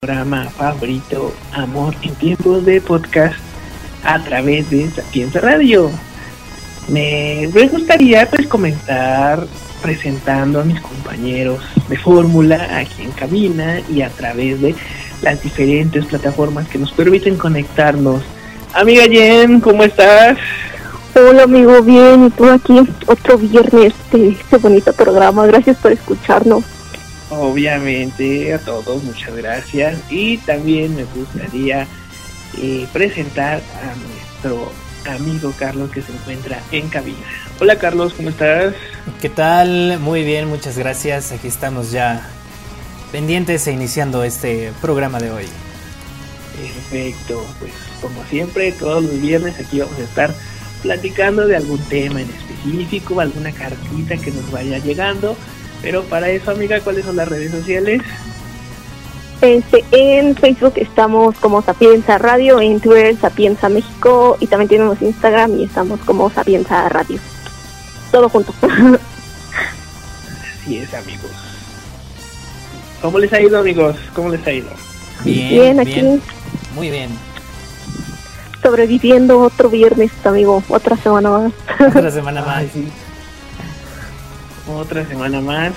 programa favorito, Amor en tiempos de podcast, a través de Sapienza Radio. Me, gustaría pues comenzar presentando a mis compañeros de fórmula aquí en cabina y a través de las diferentes plataformas que nos permiten conectarnos. Amiga Jen, ¿cómo estás? Hola amigo, bien, y tú aquí otro viernes de este bonito programa. Gracias por escucharnos. Obviamente a todos, muchas gracias. Y también me gustaría eh, presentar a nuestro amigo Carlos que se encuentra en cabina. Hola Carlos, ¿cómo estás? ¿Qué tal? Muy bien, muchas gracias. Aquí estamos ya pendientes e iniciando este programa de hoy. Perfecto, pues como siempre, todos los viernes aquí vamos a estar platicando de algún tema en específico, alguna cartita que nos vaya llegando pero para eso, amiga, ¿cuáles son las redes sociales? Este, en Facebook estamos como Sapienza Radio, en Twitter Sapienza México y también tenemos Instagram y estamos como Sapienza Radio. Todo junto. Así es, amigos. ¿Cómo les ha ido, amigos? ¿Cómo les ha ido? Bien, aquí. Muy bien. Sobreviviendo otro viernes, amigo. Otra semana más. Otra semana más otra semana más.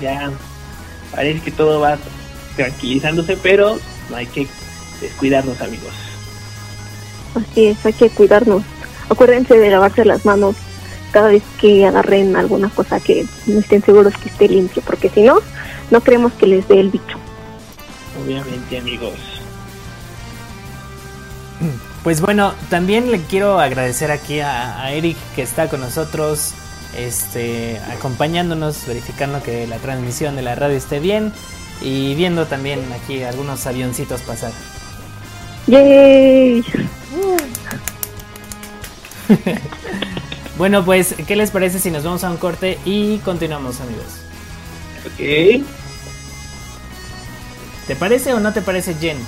Ya parece que todo va tranquilizándose, pero no hay que descuidarnos, amigos. Así es, hay que cuidarnos. Acuérdense de lavarse las manos cada vez que agarren alguna cosa que no estén seguros que esté limpio, porque si no, no queremos que les dé el bicho. Obviamente, amigos. Pues bueno, también le quiero agradecer aquí a, a Eric que está con nosotros este, acompañándonos, verificando que la transmisión de la radio esté bien y viendo también aquí algunos avioncitos pasar. ¡Yay! bueno, pues, ¿qué les parece si nos vamos a un corte y continuamos, amigos? Ok. ¿Te parece o no te parece, Jen?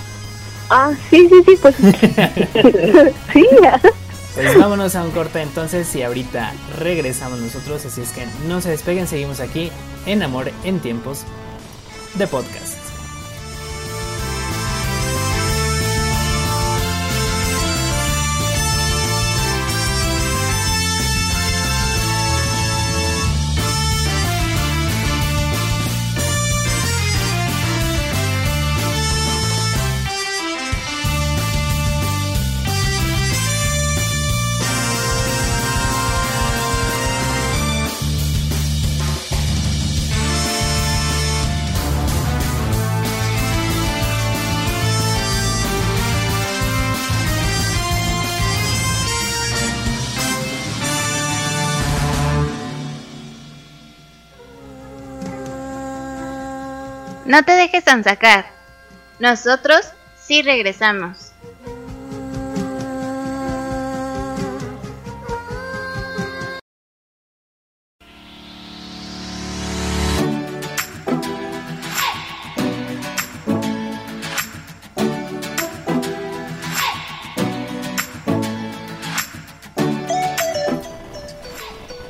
Ah, sí, sí, sí, pues. sí, pues vámonos a un corte entonces y ahorita regresamos nosotros, así es que no se despeguen, seguimos aquí en Amor en tiempos de podcast. No te dejes sacar. Nosotros sí regresamos.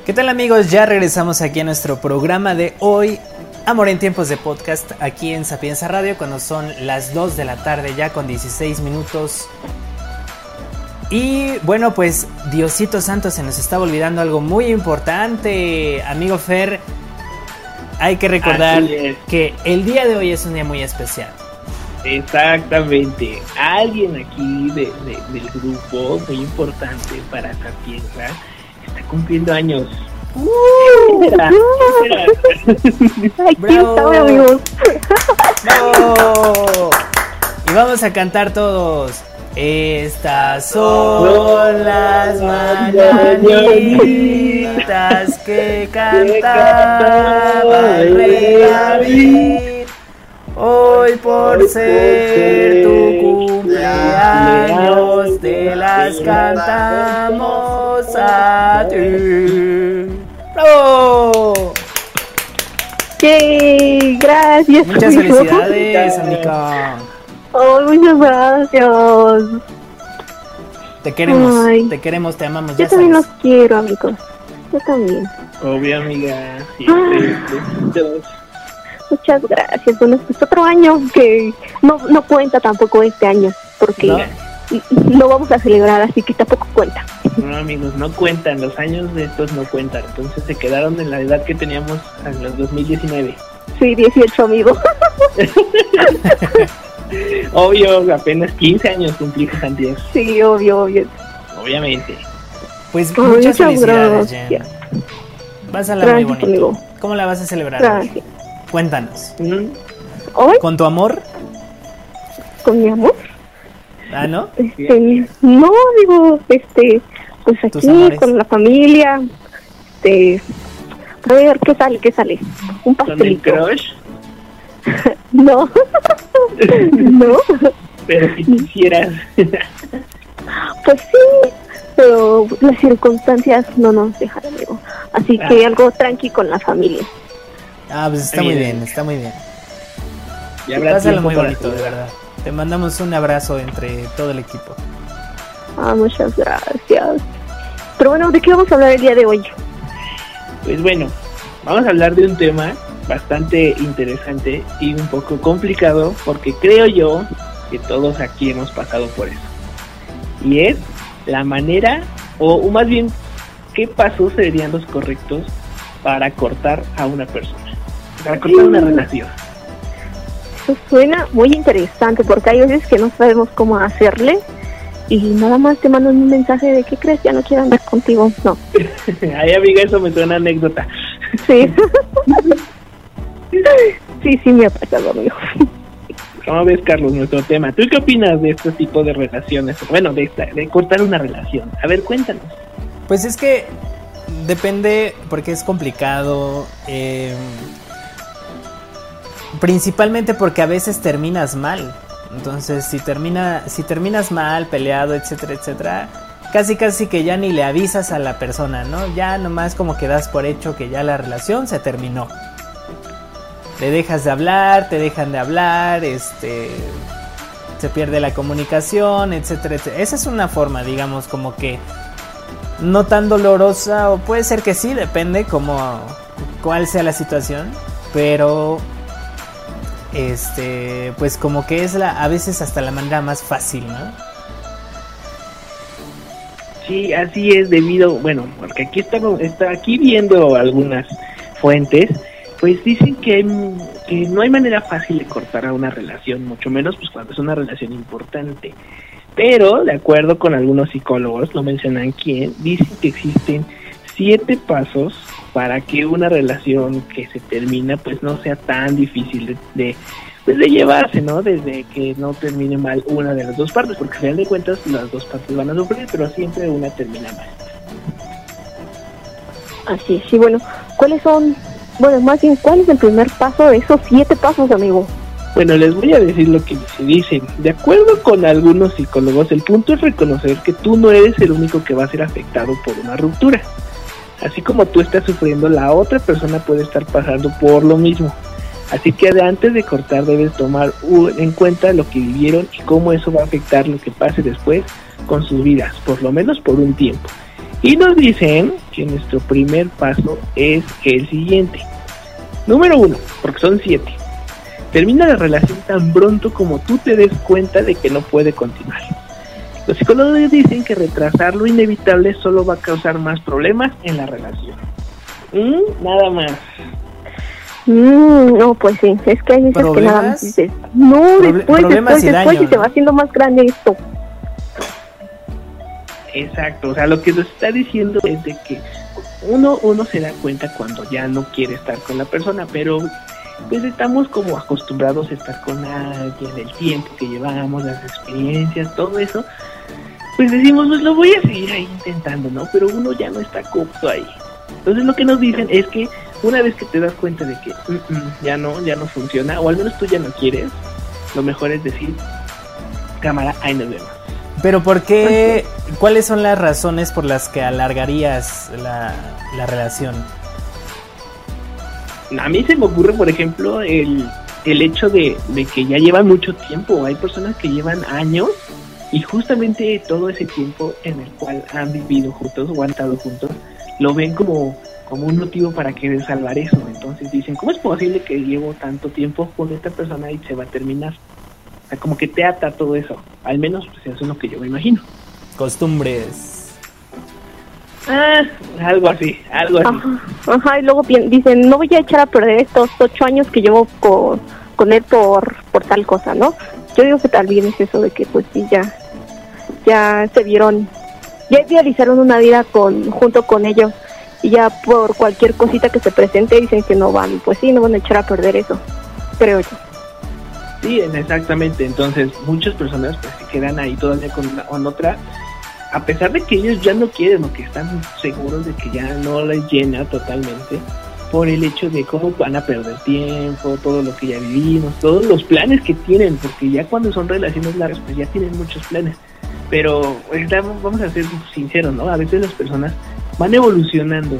¿Qué tal amigos? Ya regresamos aquí a nuestro programa de hoy Amor en tiempos de podcast aquí en Sapienza Radio cuando son las 2 de la tarde ya con 16 minutos. Y bueno, pues Diosito Santo se nos estaba olvidando algo muy importante, amigo Fer. Hay que recordar que el día de hoy es un día muy especial. Exactamente. Alguien aquí del grupo muy importante para Sapienza está cumpliendo años. Uh, amigos. Y vamos a cantar todos. Estas son las mañanitas que cantaba el rey David. Hoy por ser tu cumpleaños te las cantamos a ti. ¡Bravo! Gracias. Muchas felicidades, Amica. Oh, muchas gracias. Te queremos, te queremos, te amamos. Yo también los quiero, amigos. Yo también. Obvio, amiga. Siempre. Muchas gracias. Bueno, pues otro año que no, no cuenta tampoco este año, porque No. no. vamos a celebrar, así que tampoco cuenta. No, amigos, no cuentan. Los años de estos no cuentan. Entonces se quedaron en la edad que teníamos en los 2019. Sí, 18 amigos. Obvio, apenas 15 años cumplí Santiago. sí, obvio, obvio. Obviamente. Pues muchas felicidades. Jen. Vas a la muy bonito. amigo. ¿Cómo la vas a celebrar? Gracias. Cuéntanos. Hoy, ¿Con tu amor? con mi amor, Ah, ¿no? este, no, digo, este, pues aquí, con la familia, este, a ver, ¿qué sale, qué sale? Un Con el pastelito. crush. No, no, Pero si quisieras. pues sí, pero las circunstancias no nos dejan, amigo. Así que algo tranqui con la familia. Ah, pues está muy bien, está muy bien. habrá Pásalo muy bonito, de verdad. Te mandamos un abrazo entre todo el equipo. Ah, muchas gracias. Pero bueno, ¿de qué vamos a hablar el día de hoy? Pues bueno, vamos a hablar de un tema bastante interesante y un poco complicado porque creo yo que todos aquí hemos pasado por eso. Y es la manera, o, o más bien, qué pasos serían los correctos para cortar a una persona, para cortar una relación. Eso suena muy interesante porque hay veces que no sabemos cómo hacerle y nada más te mandan un mensaje de ¿qué crees? Ya no quiero andar contigo. No, Ay, amiga, eso me suena anécdota. sí. sí, sí me ha pasado, amigo. ¿Cómo ves, Carlos, nuestro tema? ¿Tú qué opinas de este tipo de relaciones? Bueno, de, esta, de cortar una relación. A ver, cuéntanos. Pues es que depende, porque es complicado. eh, principalmente porque a veces terminas mal. Entonces, si termina, si terminas mal, peleado, etcétera, etcétera, casi casi que ya ni le avisas a la persona, ¿no? Ya nomás como que das por hecho que ya la relación se terminó. Le dejas de hablar, te dejan de hablar, este se pierde la comunicación, etcétera, etcétera. Esa es una forma, digamos, como que no tan dolorosa o puede ser que sí, depende como cuál sea la situación, pero este pues como que es la a veces hasta la manera más fácil, ¿no? Sí, así es debido, bueno, porque aquí estamos, está aquí viendo algunas fuentes, pues dicen que, que no hay manera fácil de cortar a una relación, mucho menos pues cuando es una relación importante. Pero, de acuerdo con algunos psicólogos, no mencionan quién, dicen que existen siete pasos para que una relación que se termina pues no sea tan difícil de, de, pues, de llevarse, ¿no? Desde que no termine mal una de las dos partes, porque al final de cuentas las dos partes van a sufrir, pero siempre una termina mal. Así es, sí, bueno, ¿cuáles son? Bueno, más bien, ¿cuál es el primer paso de esos siete pasos, amigo? Bueno, les voy a decir lo que se dicen. De acuerdo con algunos psicólogos, el punto es reconocer que tú no eres el único que va a ser afectado por una ruptura. Así como tú estás sufriendo, la otra persona puede estar pasando por lo mismo. Así que antes de cortar debes tomar en cuenta lo que vivieron y cómo eso va a afectar lo que pase después con sus vidas, por lo menos por un tiempo. Y nos dicen que nuestro primer paso es el siguiente. Número uno, porque son siete. Termina la relación tan pronto como tú te des cuenta de que no puede continuar. Los psicólogos dicen que retrasar lo inevitable solo va a causar más problemas en la relación. Mm, nada más. Mm, no, pues sí, es que hay veces que nada más ¿Problemas? dices, no, Proble- después, problemas después, y después, daño, y se ¿no? va haciendo más grande esto. Exacto, o sea, lo que nos está diciendo es de que uno, uno se da cuenta cuando ya no quiere estar con la persona, pero pues estamos como acostumbrados a estar con alguien, el tiempo que llevamos, las experiencias, todo eso, pues decimos, pues lo voy a seguir ahí intentando, ¿no? Pero uno ya no está cómodo ahí. Entonces lo que nos dicen es que una vez que te das cuenta de que "Mm, mm, ya no, ya no funciona, o al menos tú ya no quieres, lo mejor es decir, cámara, ahí nos vemos. Pero ¿por qué? ¿Cuáles son las razones por las que alargarías la, la relación? A mí se me ocurre, por ejemplo, el, el hecho de, de que ya llevan mucho tiempo. Hay personas que llevan años y justamente todo ese tiempo en el cual han vivido juntos o han estado juntos, lo ven como, como un motivo para querer salvar eso. Entonces dicen, ¿cómo es posible que llevo tanto tiempo con esta persona y se va a terminar? O sea, como que te ata todo eso. Al menos pues, eso es lo que yo me imagino. Costumbres. Ah, algo así, algo así. Ajá, ajá, y luego dicen, no voy a echar a perder estos ocho años que llevo con, con él por, por tal cosa, ¿no? Yo digo que también es eso de que pues sí, ya, ya se vieron, ya idealizaron una vida con, junto con ellos y ya por cualquier cosita que se presente dicen que no van, pues sí, no van a echar a perder eso, creo yo. Sí, exactamente. Entonces, muchas personas pues se quedan ahí todavía con, una- con otra, a pesar de que ellos ya no quieren o que están seguros de que ya no les llena totalmente, por el hecho de cómo van a perder tiempo, todo lo que ya vivimos, todos los planes que tienen, porque ya cuando son relaciones largas, pues ya tienen muchos planes. Pero vamos a ser sinceros, ¿no? A veces las personas van evolucionando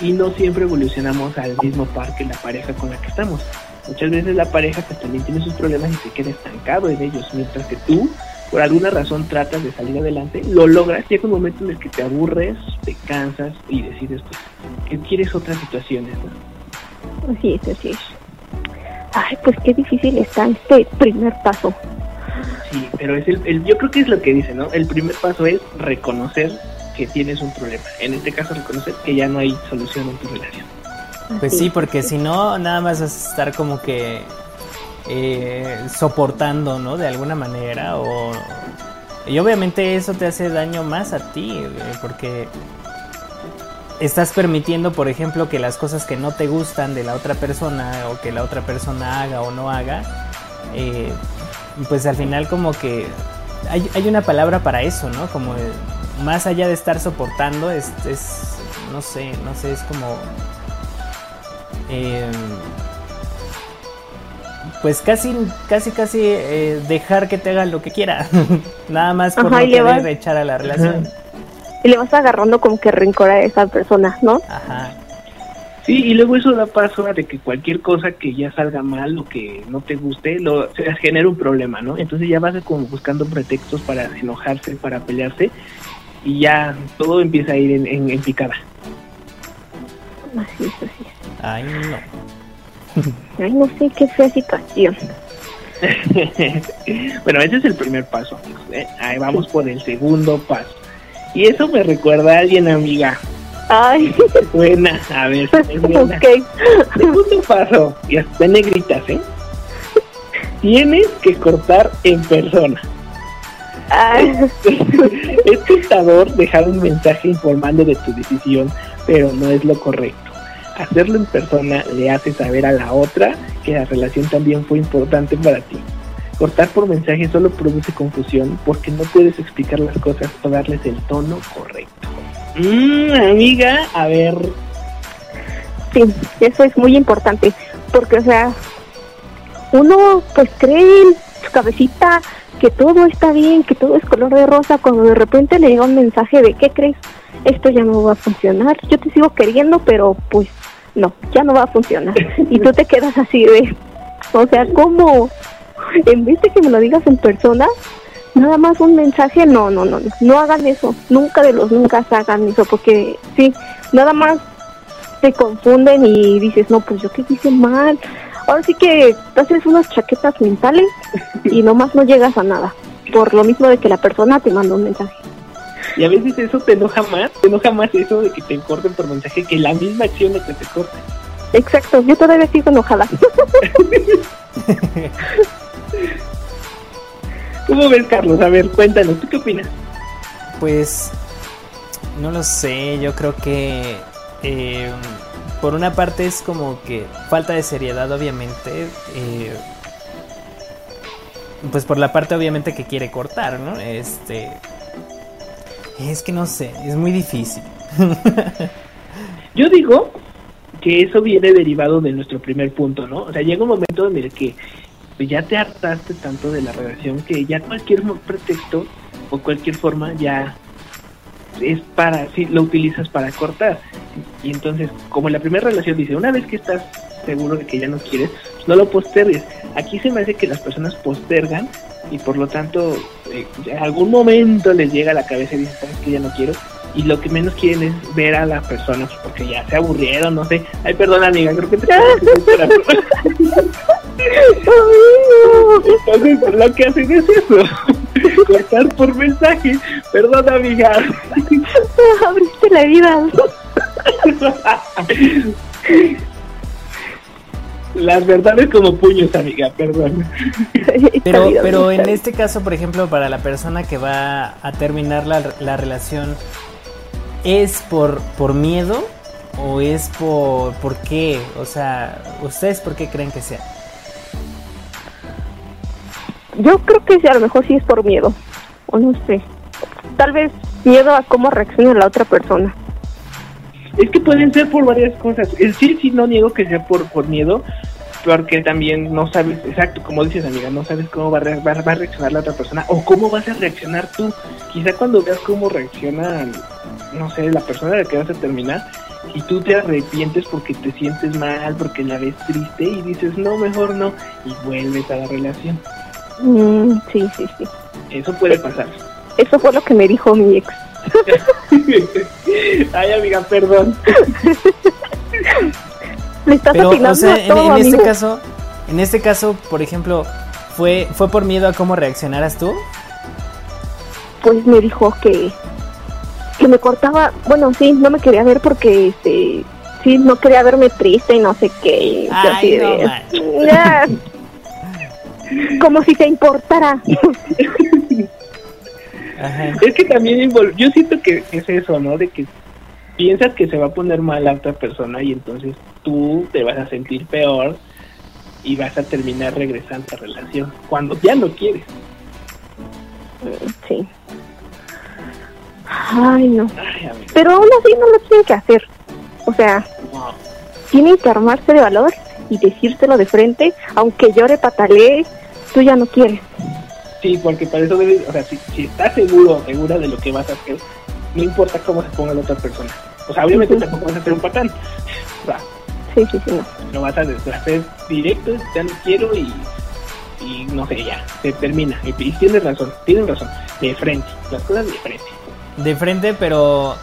y no siempre evolucionamos al mismo par que la pareja con la que estamos. Muchas veces la pareja pues, también tiene sus problemas y se queda estancado en ellos, mientras que tú, por alguna razón, tratas de salir adelante, lo logras, llega un momento en el que te aburres, te cansas y decides pues, que quieres otras situaciones. ¿no? Así es, así es. Ay, pues qué difícil está este primer paso. Sí, pero es el, el- yo creo que es lo que dice, ¿no? El primer paso es reconocer que tienes un problema. En este caso, reconocer que ya no hay solución en tu relación. Pues sí, porque si no, nada más vas a estar como que eh, soportando, ¿no? De alguna manera. Y obviamente eso te hace daño más a ti, eh, porque estás permitiendo, por ejemplo, que las cosas que no te gustan de la otra persona o que la otra persona haga o no haga, eh, pues al final como que hay, hay una palabra para eso, ¿no? Como más allá de estar soportando, es, es no sé, no sé, es como... eh, pues casi, casi, casi eh, dejar que te hagan lo que quiera. Nada más por Ajá, no querer vas- echar a la relación. Y le vas agarrando como que rencor a esa persona, ¿no? Ajá. Sí, y luego eso da paso a de que cualquier cosa que ya salga mal o que no te guste, lo, se genera un problema, ¿no? Entonces ya vas como buscando pretextos para enojarse, para pelearse, y ya todo empieza a ir en, en- en picada. Así es, así es. Ay, no. Ay, no sé qué fea situación. bueno, ese es el primer paso, amigos. ¿eh? Ahí vamos por el segundo paso. Y eso me recuerda a alguien, amiga. Ay, Buena, a ver, buena. ok. Segundo paso, y hasta negritas, ¿eh? Tienes que cortar en persona. Ay, es tentador dejar un mensaje informando de tu decisión, pero no es lo correcto. Hacerlo en persona le hace saber a la otra que la relación también fue importante para ti. Cortar por mensaje solo produce confusión porque no puedes explicar las cosas o darles el tono correcto. Mmm, amiga, a ver, sí, eso es muy importante. Porque, o sea, uno pues cree en su cabecita que todo está bien, que todo es color de rosa, cuando de repente le llega un mensaje de ¿qué crees? Esto ya no va a funcionar. Yo te sigo queriendo, pero pues no, ya no va a funcionar. Y tú te quedas así de, o sea, ¿cómo? En vez de que me lo digas en persona, nada más un mensaje, no, no, no, no, no hagan eso. Nunca de los nunca hagan eso, porque sí, nada más te confunden y dices, no, pues yo qué hice mal. Ahora sí que te haces unas chaquetas mentales y nomás no llegas a nada. Por lo mismo de que la persona te mandó un mensaje. y a veces eso te enoja más, te enoja más eso de que te corten por mensaje que la misma acción de que te corten. Exacto, yo todavía sigo enojada. ¿Cómo ves, Carlos? A ver, cuéntanos, ¿tú qué opinas? Pues no lo sé, yo creo que eh, por una parte es como que falta de seriedad obviamente, eh, pues por la parte obviamente que quiere cortar, ¿no? Este, es que no sé, es muy difícil. Yo digo que eso viene derivado de nuestro primer punto, ¿no? O sea, llega un momento en el que pues, ya te hartaste tanto de la relación que ya cualquier pretexto o cualquier forma ya es para, sí, lo utilizas para cortar. Y entonces, como en la primera relación dice, una vez que estás seguro de que ya no quieres, pues no lo postergues. Aquí se me hace que las personas postergan y por lo tanto eh, en algún momento les llega a la cabeza y dicen, sabes que ya no quiero. y lo que menos quieren es ver a la persona pues, porque ya se aburrieron, no sé. Ay, perdón, amiga, creo que te Entonces, lo que hacen es eso. Cortar por mensaje. Perdón, amiga. Abriste la vida. Las verdades como puños, amiga, perdón. Pero, pero en este caso, por ejemplo, para la persona que va a terminar la, la relación, ¿es por, por miedo o es por, por qué? O sea, ¿ustedes por qué creen que sea? Yo creo que a lo mejor sí es por miedo, o no sé. Tal vez miedo a cómo reacciona la otra persona. Es que pueden ser por varias cosas. Sí, sí, no niego que sea por, por miedo, porque también no sabes, exacto, como dices amiga, no sabes cómo va va, va a reaccionar la otra persona o cómo vas a reaccionar tú. Quizá cuando veas cómo reacciona, no sé, la persona de la que vas a terminar, y tú te arrepientes porque te sientes mal, porque la ves triste y dices, no, mejor no, y vuelves a la relación. Mm, sí, sí, sí. Eso puede pasar. Eso fue lo que me dijo mi ex. Ay, amiga, perdón. Le estás Pero, atinando o sea, a en, todo, en este amigo. caso, en este caso, por ejemplo, ¿fue, ¿fue por miedo a cómo reaccionaras tú? Pues me dijo que, que me cortaba, bueno, sí, no me quería ver porque, este, sí, no quería verme triste y no sé qué. Ay, así no de-. Como si te importara. Ajá. Es que también invol- yo siento que es eso, ¿no? De que piensas que se va a poner mal la otra persona y entonces tú te vas a sentir peor y vas a terminar regresando a la relación cuando ya no quieres. Sí. Ay, no. Ay, Pero aún así no lo tienen que hacer. O sea, no. tienen que armarse de valor y decírselo de frente, aunque llore, patalee, tú ya no quieres. Sí, porque para eso debes, o sea, si, si estás seguro o segura de lo que vas a hacer, no importa cómo se ponga la otra persona. O sea, obviamente Ujú. tampoco vas a ser un patán. O sea, Sí, sí, sí, no. lo vas a hacer directo, ya no quiero y, y no sé, ya, se termina. Y, y tienes razón, tienes razón, de frente, las cosas de frente. De frente, pero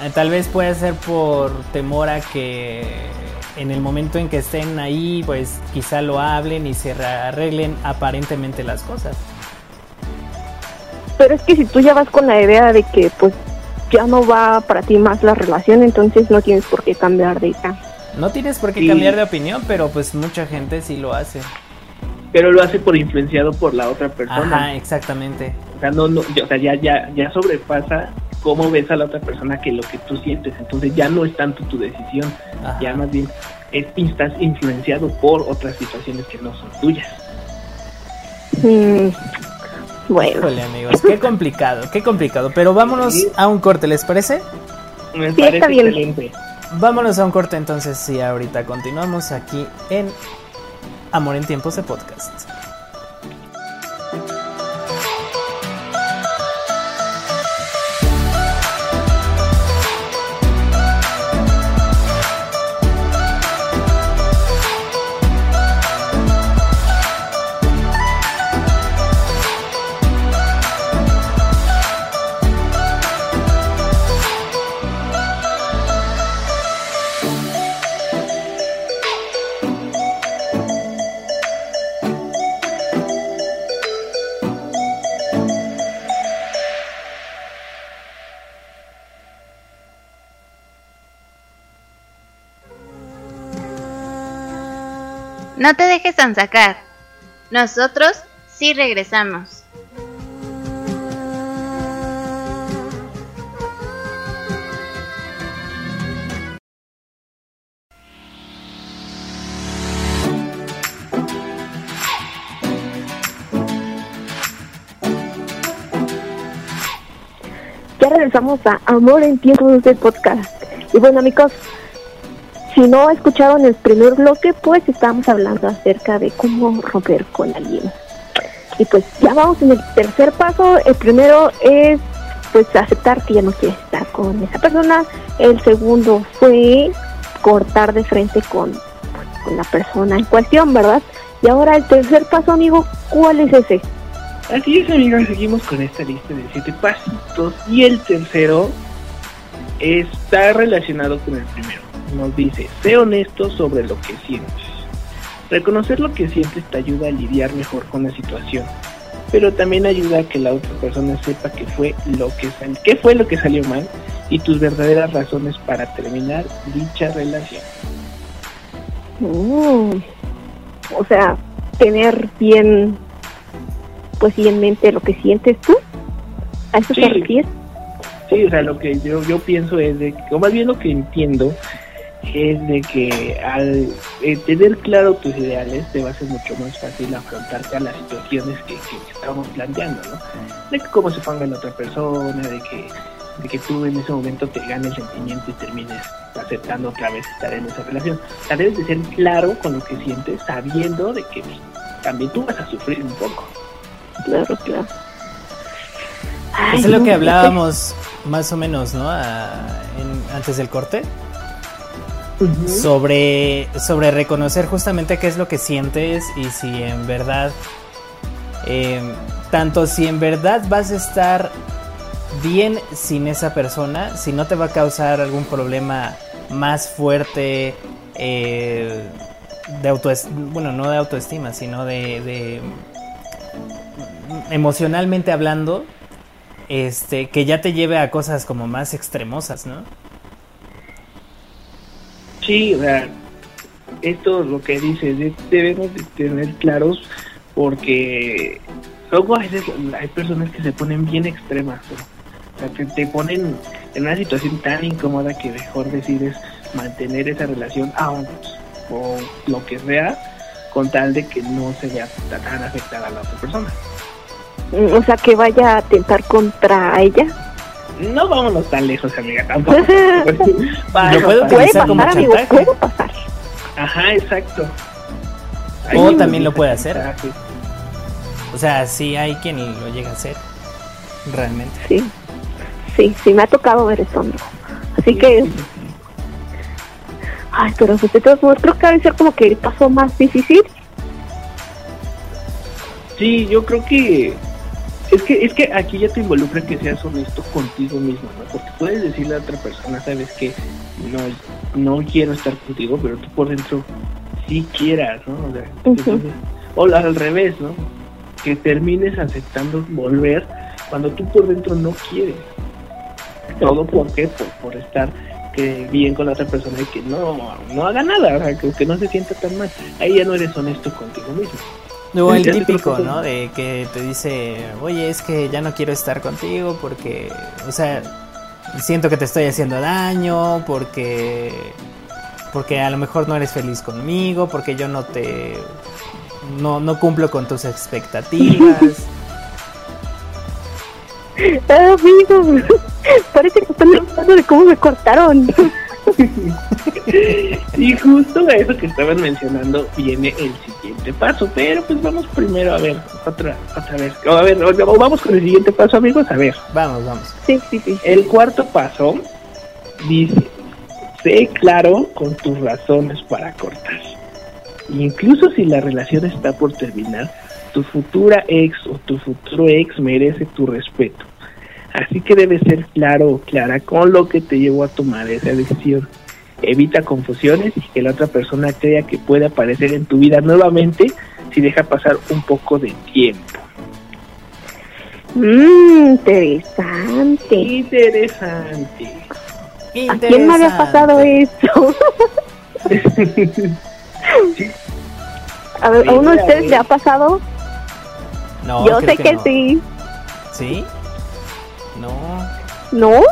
eh, tal vez puede ser por temor a que en el momento en que estén ahí, pues quizá lo hablen y se re- arreglen aparentemente las cosas. Pero es que si tú ya vas con la idea de que pues ya no va para ti más la relación, entonces no tienes por qué cambiar de idea. No tienes por qué Sí. cambiar de opinión, pero pues mucha gente sí lo hace. Pero lo hace por influenciado por la otra persona. Ajá, exactamente. O sea, no, no, o sea, ya, ya, ya sobrepasa cómo ves a la otra persona que lo que tú sientes. Entonces ya no es tanto tu decisión, Ajá. ya más bien es, estás influenciado por otras situaciones que no son tuyas. Mm, bueno, Híjole, amigos, qué complicado, qué complicado. Pero vámonos Sí. a un corte, ¿les parece? Me Sí, parece está bien. excelente. Vámonos a un corte entonces y ahorita continuamos aquí en Amor en Tiempos de Podcast. No te dejes sacar. Nosotros sí regresamos. ya regresamos a Amor en Tiempos de Podcast. Y bueno amigos, si no escucharon el primer bloque, pues estábamos hablando acerca de cómo romper con alguien. Y pues ya vamos en el tercer paso. El primero es pues aceptar que ya no quieres estar con esa persona. El segundo fue cortar de frente con, pues, con la persona en cuestión, ¿verdad? Y ahora el tercer paso, amigo, ¿cuál es ese? Así es, amigos, seguimos con esta lista de siete pasitos. Y el tercero está relacionado con el primero. Nos dice, sé honesto sobre lo que sientes. Reconocer lo que sientes te ayuda a lidiar mejor con la situación, pero también ayuda a que la otra persona sepa que fue lo que sal- qué fue lo que salió mal y tus verdaderas razones para terminar dicha relación. Mm. O sea, tener bien, pues sí en mente lo que sientes tú. ¿A eso Sí. te refieres? Sí, o sea, lo que yo, yo pienso es de o más bien lo que entiendo, es de que al eh, tener claro tus ideales te va a ser mucho más fácil afrontarte a las situaciones que, que estamos planteando, ¿no? De que cómo se ponga la otra persona, de que, de que tú en ese momento te gane el sentimiento y termines aceptando otra vez estar en esa relación. O sea, debes de ser claro con lo que sientes, sabiendo de que pues, también tú vas a sufrir un poco. Claro, claro. Eso es lo que hablábamos más o menos, ¿no? A- en- antes del corte. Sobre, sobre reconocer justamente qué es lo que sientes y si en verdad, eh, tanto si en verdad vas a estar bien sin esa persona, si no te va a causar algún problema más fuerte eh, de autoestima, bueno, no de autoestima, sino de, de emocionalmente hablando, este, que ya te lleve a cosas como más extremosas, ¿no? Sí, o sea, esto es lo que dices, de- debemos de tener claros porque luego a veces hay personas que se ponen bien extremas, o sea, que te ponen en una situación tan incómoda que mejor decides mantener esa relación aún o lo que sea con tal de que no se vea tan afectada a la otra persona. Mm, O sea, que vaya a atentar contra ella. No vámonos tan lejos, amiga, tampoco. Lo utilizar como pasar, amigo, chantaje. puede pasar. Ajá, exacto. O también lo puede hacer. chantaje. O sea, sí hay quien lo llega a hacer, realmente. Sí, sí, sí, me ha tocado ver eso, amigo. Así que, ay, pero pues de todos modos, creo que debe ser como que el paso más difícil. Sí, yo creo que es que es que aquí ya te involucra que seas honesto contigo mismo, ¿no? Porque puedes decirle a otra persona, sabes que no no quiero estar contigo, pero tú por dentro sí quieras, ¿no? O, sea, entonces- o al revés, ¿no? Que termines aceptando volver cuando tú por dentro no quieres. Todo por qué? Por, por estar que bien con la otra persona y que no no haga nada, o sea, que, que no se sienta tan mal. Ahí ya no eres honesto contigo mismo. O el típico, ¿no? De que te dice, oye, es que ya no quiero estar contigo porque, o sea, siento que te estoy haciendo daño, porque, porque a lo mejor no eres feliz conmigo, porque yo no te, no, no cumplo con tus expectativas. Ah, amigo, parece que están hablando de cómo me cortaron. Y justo a eso que estaban mencionando viene el siguiente paso, pero pues vamos primero a ver otra otra vez. O a ver, o- vamos con el siguiente paso, amigos, a ver. Vamos, vamos. Sí, sí, sí. El cuarto paso dice, sé claro con tus razones para cortar. Incluso si la relación está por terminar, tu futura ex o tu futuro ex merece tu respeto. Así que debes ser claro o clara con lo que te llevó a tomar esa decisión. Evita confusiones y que la otra persona crea que puede aparecer en tu vida nuevamente si deja pasar un poco de tiempo. Mmm, interesante. Interesante. ¿A quién me había pasado eso? A ver, ¿a uno de ustedes le ha pasado? No, Yo creo sé que no. sí. ¿Sí? No. ¿No?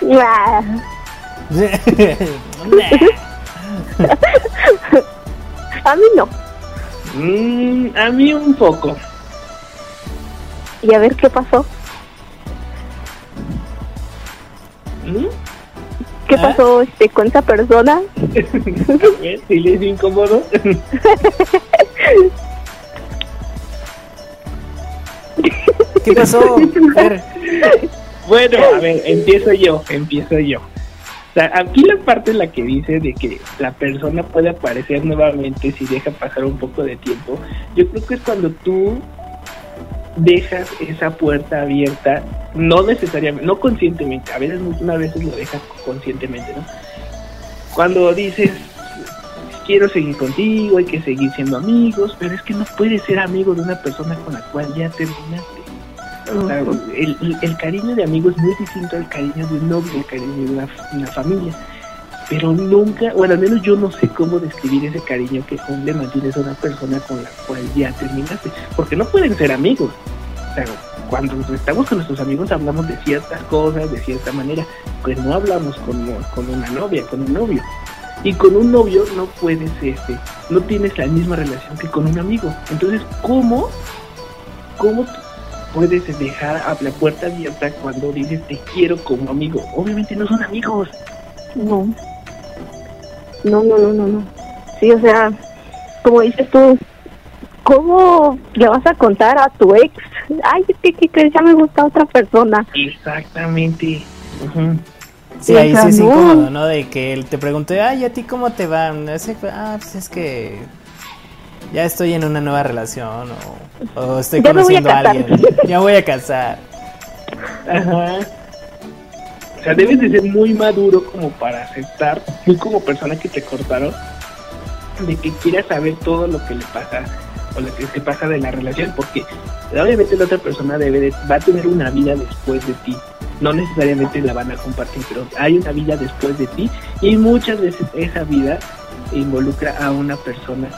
A mí no. Mm, a mí un poco. Y a ver qué pasó. ¿Mm? ¿Qué ¿Ah? pasó este, con esa persona? Si les es incómodo. ¿Qué pasó? Bueno, a ver, empiezo yo, empiezo yo. O sea, aquí la parte en la que dice de que la persona puede aparecer nuevamente si deja pasar un poco de tiempo, yo creo que es cuando tú dejas esa puerta abierta, no necesariamente, no conscientemente, a veces, muchas veces lo dejas conscientemente, ¿no? Cuando dices, quiero seguir contigo, hay que seguir siendo amigos, pero es que no puedes ser amigo de una persona con la cual ya terminaste. El, el, cariño de amigo es muy distinto al cariño de un novio, el cariño de una, una familia pero nunca, bueno, al menos yo no sé cómo describir ese cariño que le mantienes a una persona con la cual ya terminaste, porque no pueden ser amigos. O sea, cuando estamos con nuestros amigos hablamos de ciertas cosas, de cierta manera, pues no hablamos con, con una novia, con un novio. Y con un novio no puedes, este, no tienes la misma relación que con un amigo. Entonces, ¿cómo, cómo puedes dejar la puerta abierta cuando dices te quiero como amigo? Obviamente no son amigos. No. No, no, no, no, no. Sí, o sea, como dices tú, ¿cómo le vas a contar a tu ex? Ay, es que, ya me gusta otra persona. Exactamente. Sí, ahí sí es incómodo, ¿no? De que él te pregunte, ay, ¿a ti cómo te va? Ah, pues es que ya estoy en una nueva relación o, estoy conociendo a, alguien. Ya voy a casar. Ajá. O sea, debes de ser muy maduro como para aceptar, muy como persona que te cortaron, de que quieras saber todo lo que le pasa o lo que te pasa de la relación, porque obviamente la otra persona debe de, va a tener una vida después de ti. No necesariamente la van a compartir, pero hay una vida después de ti y muchas veces esa vida involucra a una persona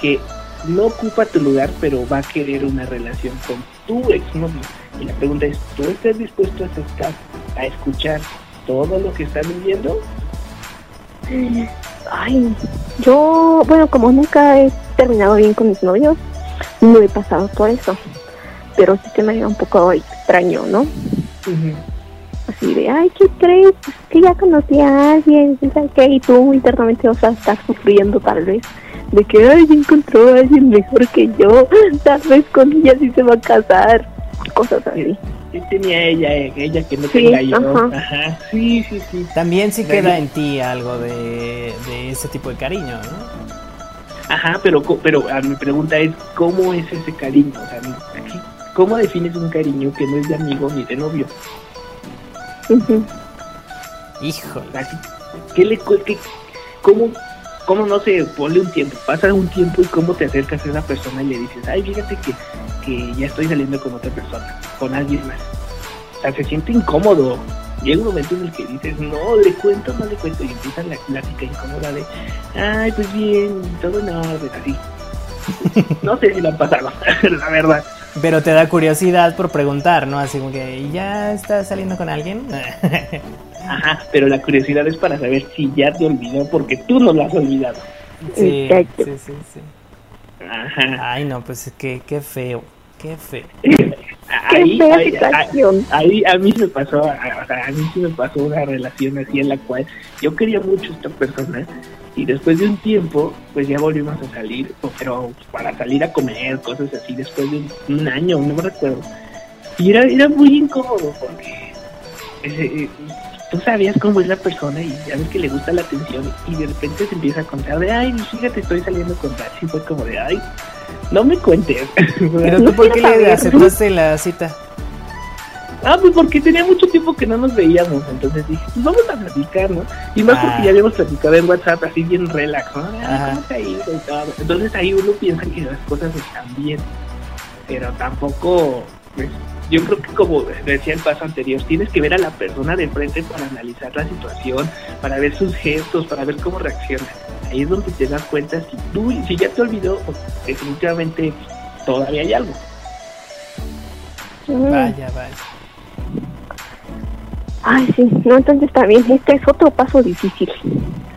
que no ocupa tu lugar, pero va a querer una relación con tu exnovio. Y la pregunta es, ¿tú estás dispuesto a aceptar, a escuchar todo lo que están viviendo? Ay, yo, bueno, como nunca he terminado bien con mis novios, no he pasado por eso. Pero sí que me da un poco extraño, ¿no? Así de, ay, ¿qué crees? Pues que ya conocí a alguien, ¿qué? Y tú internamente vas a estar sufriendo tal vez de que ay encontró a alguien mejor que yo, tal vez con ella sí se va a casar, cosas así. Sí tenía ella, ella que no sí, tenga yo. Ajá. Sí, sí, sí. También sí queda en ti algo de, de ese tipo de cariño, ¿no? Ajá, pero, pero a mi pregunta es, ¿cómo es ese cariño? O sea, ¿cómo defines un cariño que no es de amigo ni de novio? Híjole. ¿Qué le, qué, cómo, cómo no se pone un tiempo, pasa un tiempo y cómo te acercas a esa persona y le dices, ay, fíjate que, que ya estoy saliendo con otra persona, con alguien más. O sea, se siente incómodo. Llega un momento en el que dices, no, le cuento, no le cuento, y empieza la plática incómoda de, ay, pues bien, todo en orden, así. no sé si lo han pasado, la verdad. Pero te da curiosidad por preguntar, ¿no? Así como que, ¿ya estás saliendo con alguien? Ajá, pero la curiosidad es para saber si ya te olvidó porque tú no lo has olvidado. Sí, sí, sí, sí. Ajá. Ay, no, pues qué, qué feo, qué feo. ahí, qué ahí, situación. Ahí, a mí me pasó, a, a mí sí me pasó una relación así en la cual yo quería mucho a esta persona y después de un tiempo, pues ya volvimos a salir, pero para salir a comer, cosas así, después de un, año, no me recuerdo. Y era, era muy incómodo porque ese, tú sabías cómo es la persona y ya ves que le gusta la atención y de repente se empieza a contar de, ay, fíjate, estoy saliendo con tal. Y fue como de, ay, no me cuentes. Pero tú, ¿por qué le aceptaste la cita? Ah, pues porque tenía mucho tiempo que no nos veíamos, entonces dije, pues vamos a platicar, ¿no? Y más porque ah. ya habíamos platicado en WhatsApp así bien relax, ¿no? ¿Cómo te ha ido y todo? Entonces ahí uno piensa que las cosas están bien, pero tampoco, yo creo que como decía el paso anterior, tienes que ver a la persona de frente para analizar la situación, para ver sus gestos, para ver cómo reacciona. Ahí es donde te das cuenta si tú, si ya te olvidó, pues, definitivamente todavía hay algo. Vaya, vaya. Ay, sí, no, entonces está bien, este es otro paso difícil.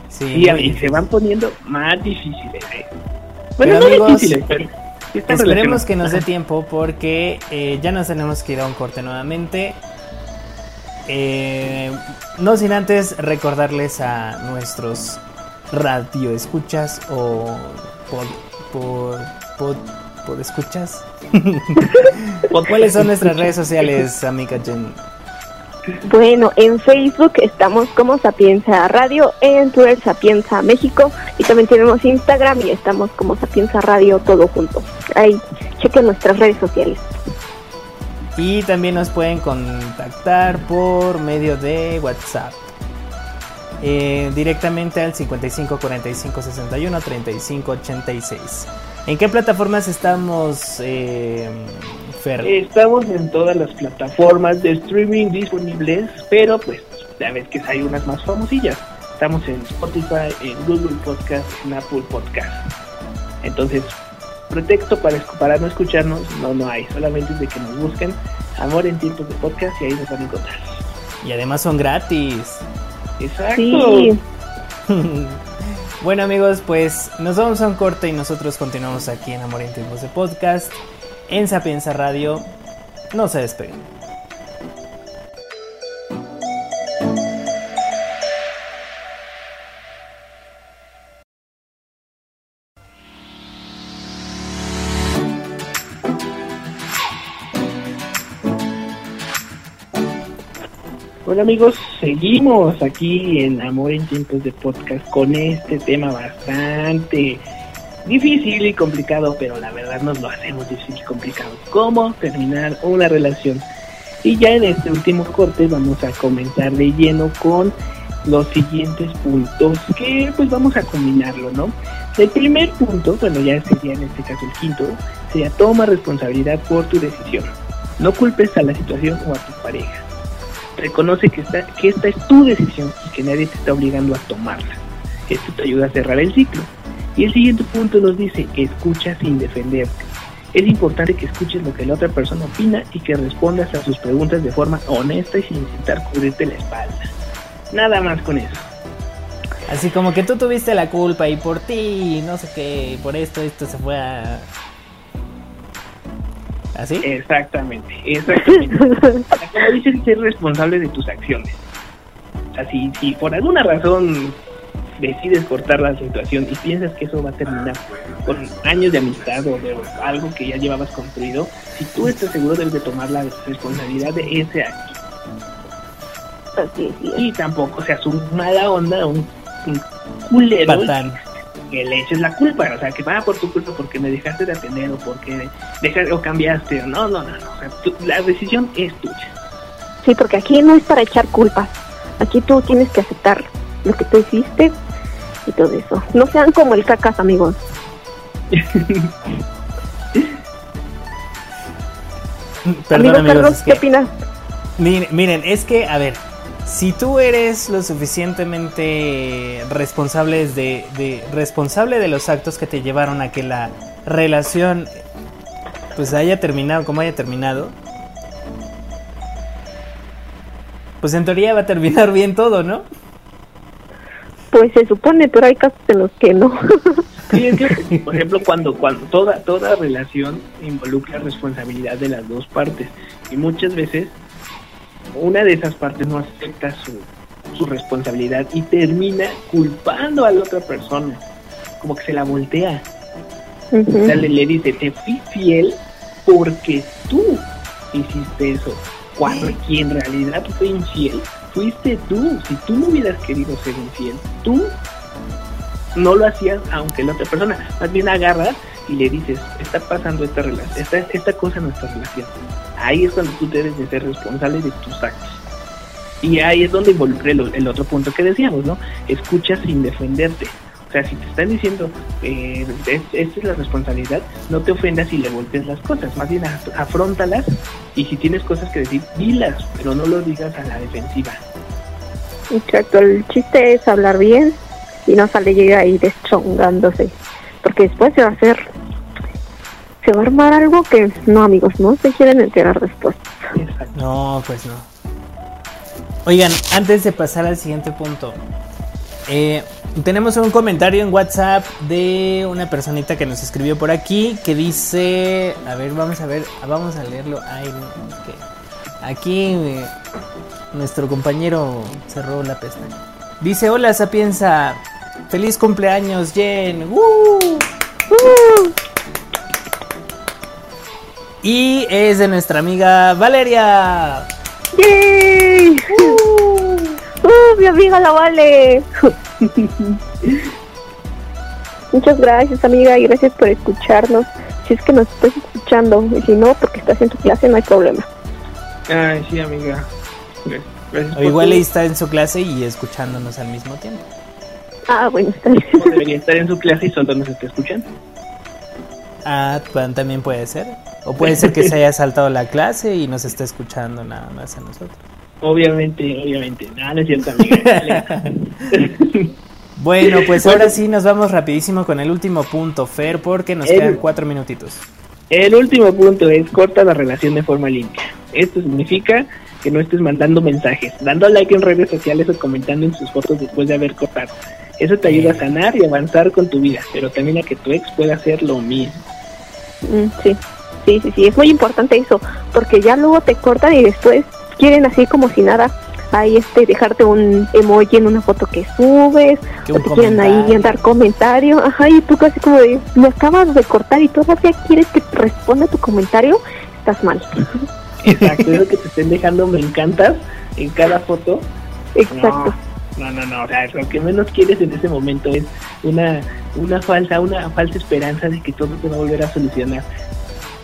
Sí, y se van poniendo más difíciles. ¿eh? Bueno, no difíciles, pero Esperemos que nos dé tiempo porque eh, ya nos tenemos que ir a un corte nuevamente. Eh, no sin antes recordarles a nuestros radioescuchas o por, por, por, escuchas. ¿Cuáles son nuestras redes sociales, amiga Jen? Bueno, en Facebook estamos como Sapienza Radio, en Twitter Sapienza México y también tenemos Instagram y estamos como Sapienza Radio todo junto. Ahí chequen nuestras redes sociales. Y también nos pueden contactar por medio de WhatsApp. Eh, directamente al 55 45 61 35 86. ¿En qué plataformas estamos, eh, Fer? Estamos en todas las plataformas de streaming disponibles, pero pues ya ves que hay unas más famosillas. Estamos en Spotify, en Google Podcast, en Apple Podcast. Entonces, pretexto para, para no escucharnos no, no hay. Solamente es de que nos busquen Amor en tiempos de podcast y ahí nos van a encontrar. Y además son gratis. Exacto. Sí. bueno amigos, pues nos vamos a un corte y nosotros continuamos aquí en Amor en tiempos de podcast, en Sapienza Radio. No se despeguen. Hola amigos, seguimos aquí en Amor en tiempos de podcast con este tema bastante difícil y complicado, pero la verdad nos lo hacemos difícil y complicado. ¿Cómo terminar una relación? Y ya en este último corte vamos a comenzar de lleno con los siguientes puntos que pues vamos a combinarlo, ¿no? El primer punto, bueno ya sería en este caso el quinto, sería toma responsabilidad por tu decisión. No culpes a la situación o a tu pareja. Reconoce que esta, que esta es tu decisión y que nadie te está obligando a tomarla. Esto te ayuda a cerrar el ciclo. Y el siguiente punto nos dice, escucha sin defenderte. Es importante que escuches lo que la otra persona opina y que respondas a sus preguntas de forma honesta y sin intentar cubrirte la espalda. Nada más con eso. Así como que tú tuviste la culpa y por ti, no sé qué, por esto, esto se fue a... ¿Así? Exactamente, exactamente. Como dices, ser responsable de tus acciones. O sea, si, si por alguna razón decides cortar la situación y piensas que eso va a terminar con años de amistad o de algo que ya llevabas construido, si tú estás seguro debes de tomar la responsabilidad de ese acto. Así es. Y tampoco seas un mala onda, un, un culero Patán. que le eches la culpa, o sea, que va por tu culpa porque me dejaste de atender o porque dejaste o cambiaste. No, no, no, no. O sea, tú- la decisión es tuya. Sí, porque aquí no es para echar culpas. Aquí tú tienes que aceptar lo que tú hiciste y todo eso. No sean como el cacas, amigos. Perdón Amigo Carlos, es ¿qué que... opinas? Miren, miren, es que, a ver, si tú eres lo suficientemente responsable de, de- responsable de los actos que te llevaron a que la relación pues haya terminado como haya terminado, pues en teoría va a terminar bien todo, ¿no? Pues se supone, pero hay casos en los que no. Sí, es que, por ejemplo, cuando, cuando toda, toda relación involucra responsabilidad de las dos partes y muchas veces una de esas partes no acepta su, su responsabilidad y termina culpando a la otra persona, como que se la voltea. Ujú. O sea, le, le dice, te fui fiel porque tú hiciste eso. Cuando en realidad fue infiel, fuiste tú. Si tú no hubieras querido ser infiel, tú no lo hacías aunque la otra persona. Más bien agarras y le dices, está pasando esta relación, esta, esta cosa en nuestra relación. Ahí es cuando tú debes de ser responsable de tus actos. Y ahí es donde involucra el, el otro punto que decíamos, ¿no? Escucha sin defenderte. O sea, si te están diciendo, eh, es- esta es la responsabilidad, no te ofendas y le voltees las cosas, más bien af- afróntalas y si tienes cosas que decir, dilas, pero no lo digas a la defensiva. Exacto, el chiste es hablar bien y no sale llega ahí deschongándose. Porque después se va a hacer. Se va a armar algo que no, amigos, no se quieren enterar después. Exacto. No, pues no. Oigan, antes de pasar al siguiente punto, eh, tenemos un comentario en WhatsApp de una personita que nos escribió por aquí que dice, a ver, vamos a ver, vamos a leerlo. Ay, que aquí eh, nuestro compañero cerró la pestaña. Dice, hola Sapienza, feliz cumpleaños Jen. ¡Uh! Y es de nuestra amiga Valeria. ¡Yay! ¡Uh, mi amiga la vale! Muchas gracias, amiga, y gracias por escucharnos. Si es que nos estás escuchando, y si no, porque estás en tu clase, no hay problema. Ay, sí, amiga. o igual ahí está en su clase y escuchándonos al mismo tiempo. Ah, bueno, está bien. debería estar en su clase y solo nos está escuchando. Ah, también puede ser. O puede ser que se haya saltado la clase y nos esté escuchando nada más a nosotros. Obviamente, obviamente. No, no es cierto, amiga. bueno, pues ahora sí nos vamos rapidísimo con el último punto, Fer, porque nos quedan cuatro minutitos. El último punto es corta la relación de forma limpia. Esto significa que no estés mandando mensajes, dando like en redes sociales o comentando en sus fotos después de haber cortado. Eso te ayuda a sanar y avanzar con tu vida, pero también a que tu ex pueda hacer lo mismo. Mm, sí, sí, sí, sí, es muy importante eso, porque ya luego te cortan y después quieren así como si nada ahí este dejarte un emoji en una foto que subes o te quieren ahí dar comentario ajá y tú casi como de me acabas de cortar y todavía quieres que te responda tu comentario estás mal exacto eso que te estén dejando me encantas en cada foto. Exacto. No no no o sea lo que menos quieres en ese momento es una una falsa una falsa esperanza de que todo se va a volver a solucionar.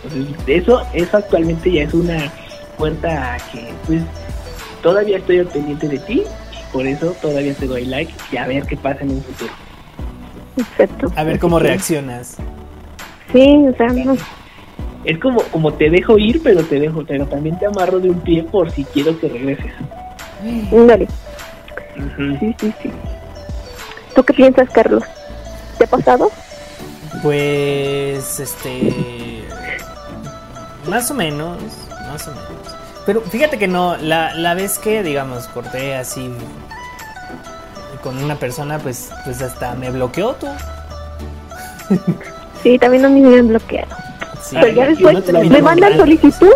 Entonces eso eso actualmente ya es una puerta a que pues todavía estoy al pendiente de ti y por eso todavía te doy like y a ver qué pasa en un futuro. Exacto. A ver cómo reaccionas. Sí, o sea, no. Es como, como te dejo ir, pero te dejo, pero también te amarro de un pie por si quiero que regreses. Dale. Sí, sí, sí. ¿Tú qué piensas, Carlos? ¿Te ha pasado? Pues, este... Más o menos, más o menos. Pero fíjate que no, la, la vez que, digamos, corté así con una persona, pues, pues hasta me bloqueó tú. Sí, también a mí me han bloqueado. Pero ya después me mandan solicitud.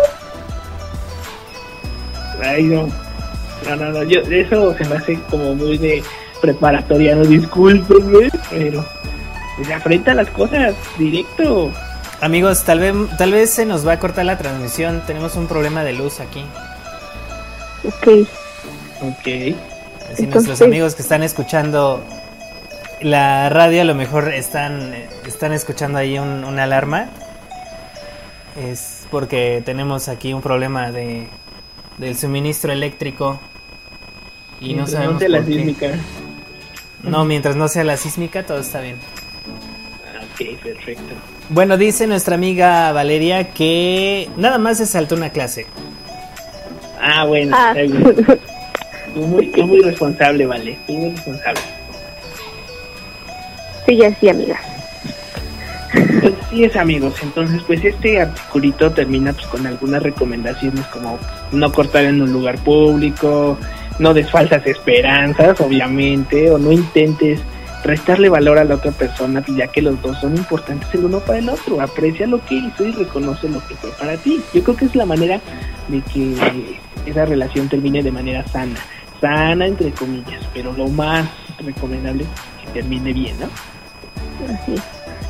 Ay, no. No, no, no. Yo, eso se me hace como muy de preparatoria, no discúlpenme, pero se afrenta las cosas directo. Amigos, tal vez, tal vez se nos va a cortar la transmisión. Tenemos un problema de luz aquí. Ok. Ok. Si nuestros amigos que están escuchando la radio a lo mejor están, están escuchando ahí un, una alarma. Es porque tenemos aquí un problema de, del suministro eléctrico. Y no sabemos. No la sísmica. No, mientras no sea la sísmica, todo está bien. Ok, perfecto. Bueno, dice nuestra amiga Valeria que nada más se saltó una clase. Ah, bueno, ah. muy, muy responsable, vale. muy responsable. Sí, ya sí, amiga. Pues sí es, amigos. Entonces, pues este articulito termina pues, con algunas recomendaciones como no cortar en un lugar público, no des falsas esperanzas, obviamente, o no intentes restarle valor a la otra persona, ya que los dos son importantes el uno para el otro. Aprecia lo que hizo y reconoce lo que fue para ti. Yo creo que es la manera de que esa relación termine de manera sana. Sana, entre comillas, pero lo más recomendable es que termine bien, ¿no? Así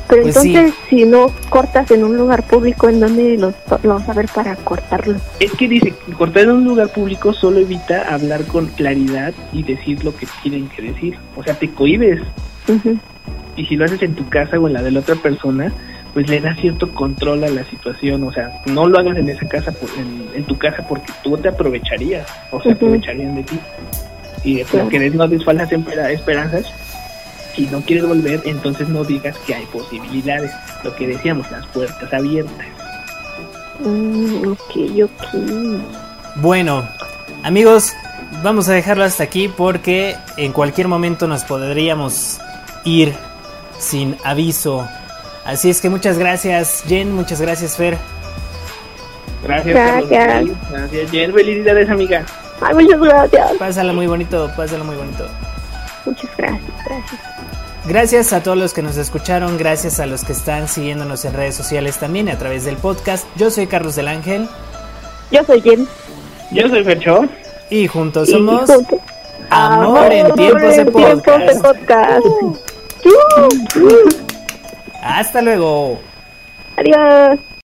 Pero pues entonces, si no cortas en un lugar público, ¿en dónde los, vamos a ver para cortarlo? Es que dice, cortar en un lugar público solo evita hablar con claridad y decir lo que tienen que decir. O sea, te cohibes. Y si lo haces en tu casa o en la de la otra persona, pues le da cierto control a la situación. O sea, no lo hagas en esa casa, en, tu casa, porque tú te aprovecharías o se aprovecharían de ti. Y después que no desfaldas esperanzas, si no quieres volver, entonces no digas que hay posibilidades. Lo que decíamos, las puertas abiertas. Mm, ok, ok. Bueno, amigos, vamos a dejarlo hasta aquí porque en cualquier momento nos podríamos ir sin aviso. Así es que muchas gracias, Jen, muchas gracias, Fer. Gracias, gracias. Gracias, Jen. Felicidades, amiga. Ay, muchas gracias. Pásala muy bonito, pásala muy bonito. Muchas gracias, gracias. Gracias a todos los que nos escucharon, gracias a los que están siguiéndonos en redes sociales también a través del podcast. Yo soy Carlos del Ángel. Yo soy Jen. Yo soy Fercho. Y juntos somos Amor, en tiempos de podcast. Hasta luego. Adiós.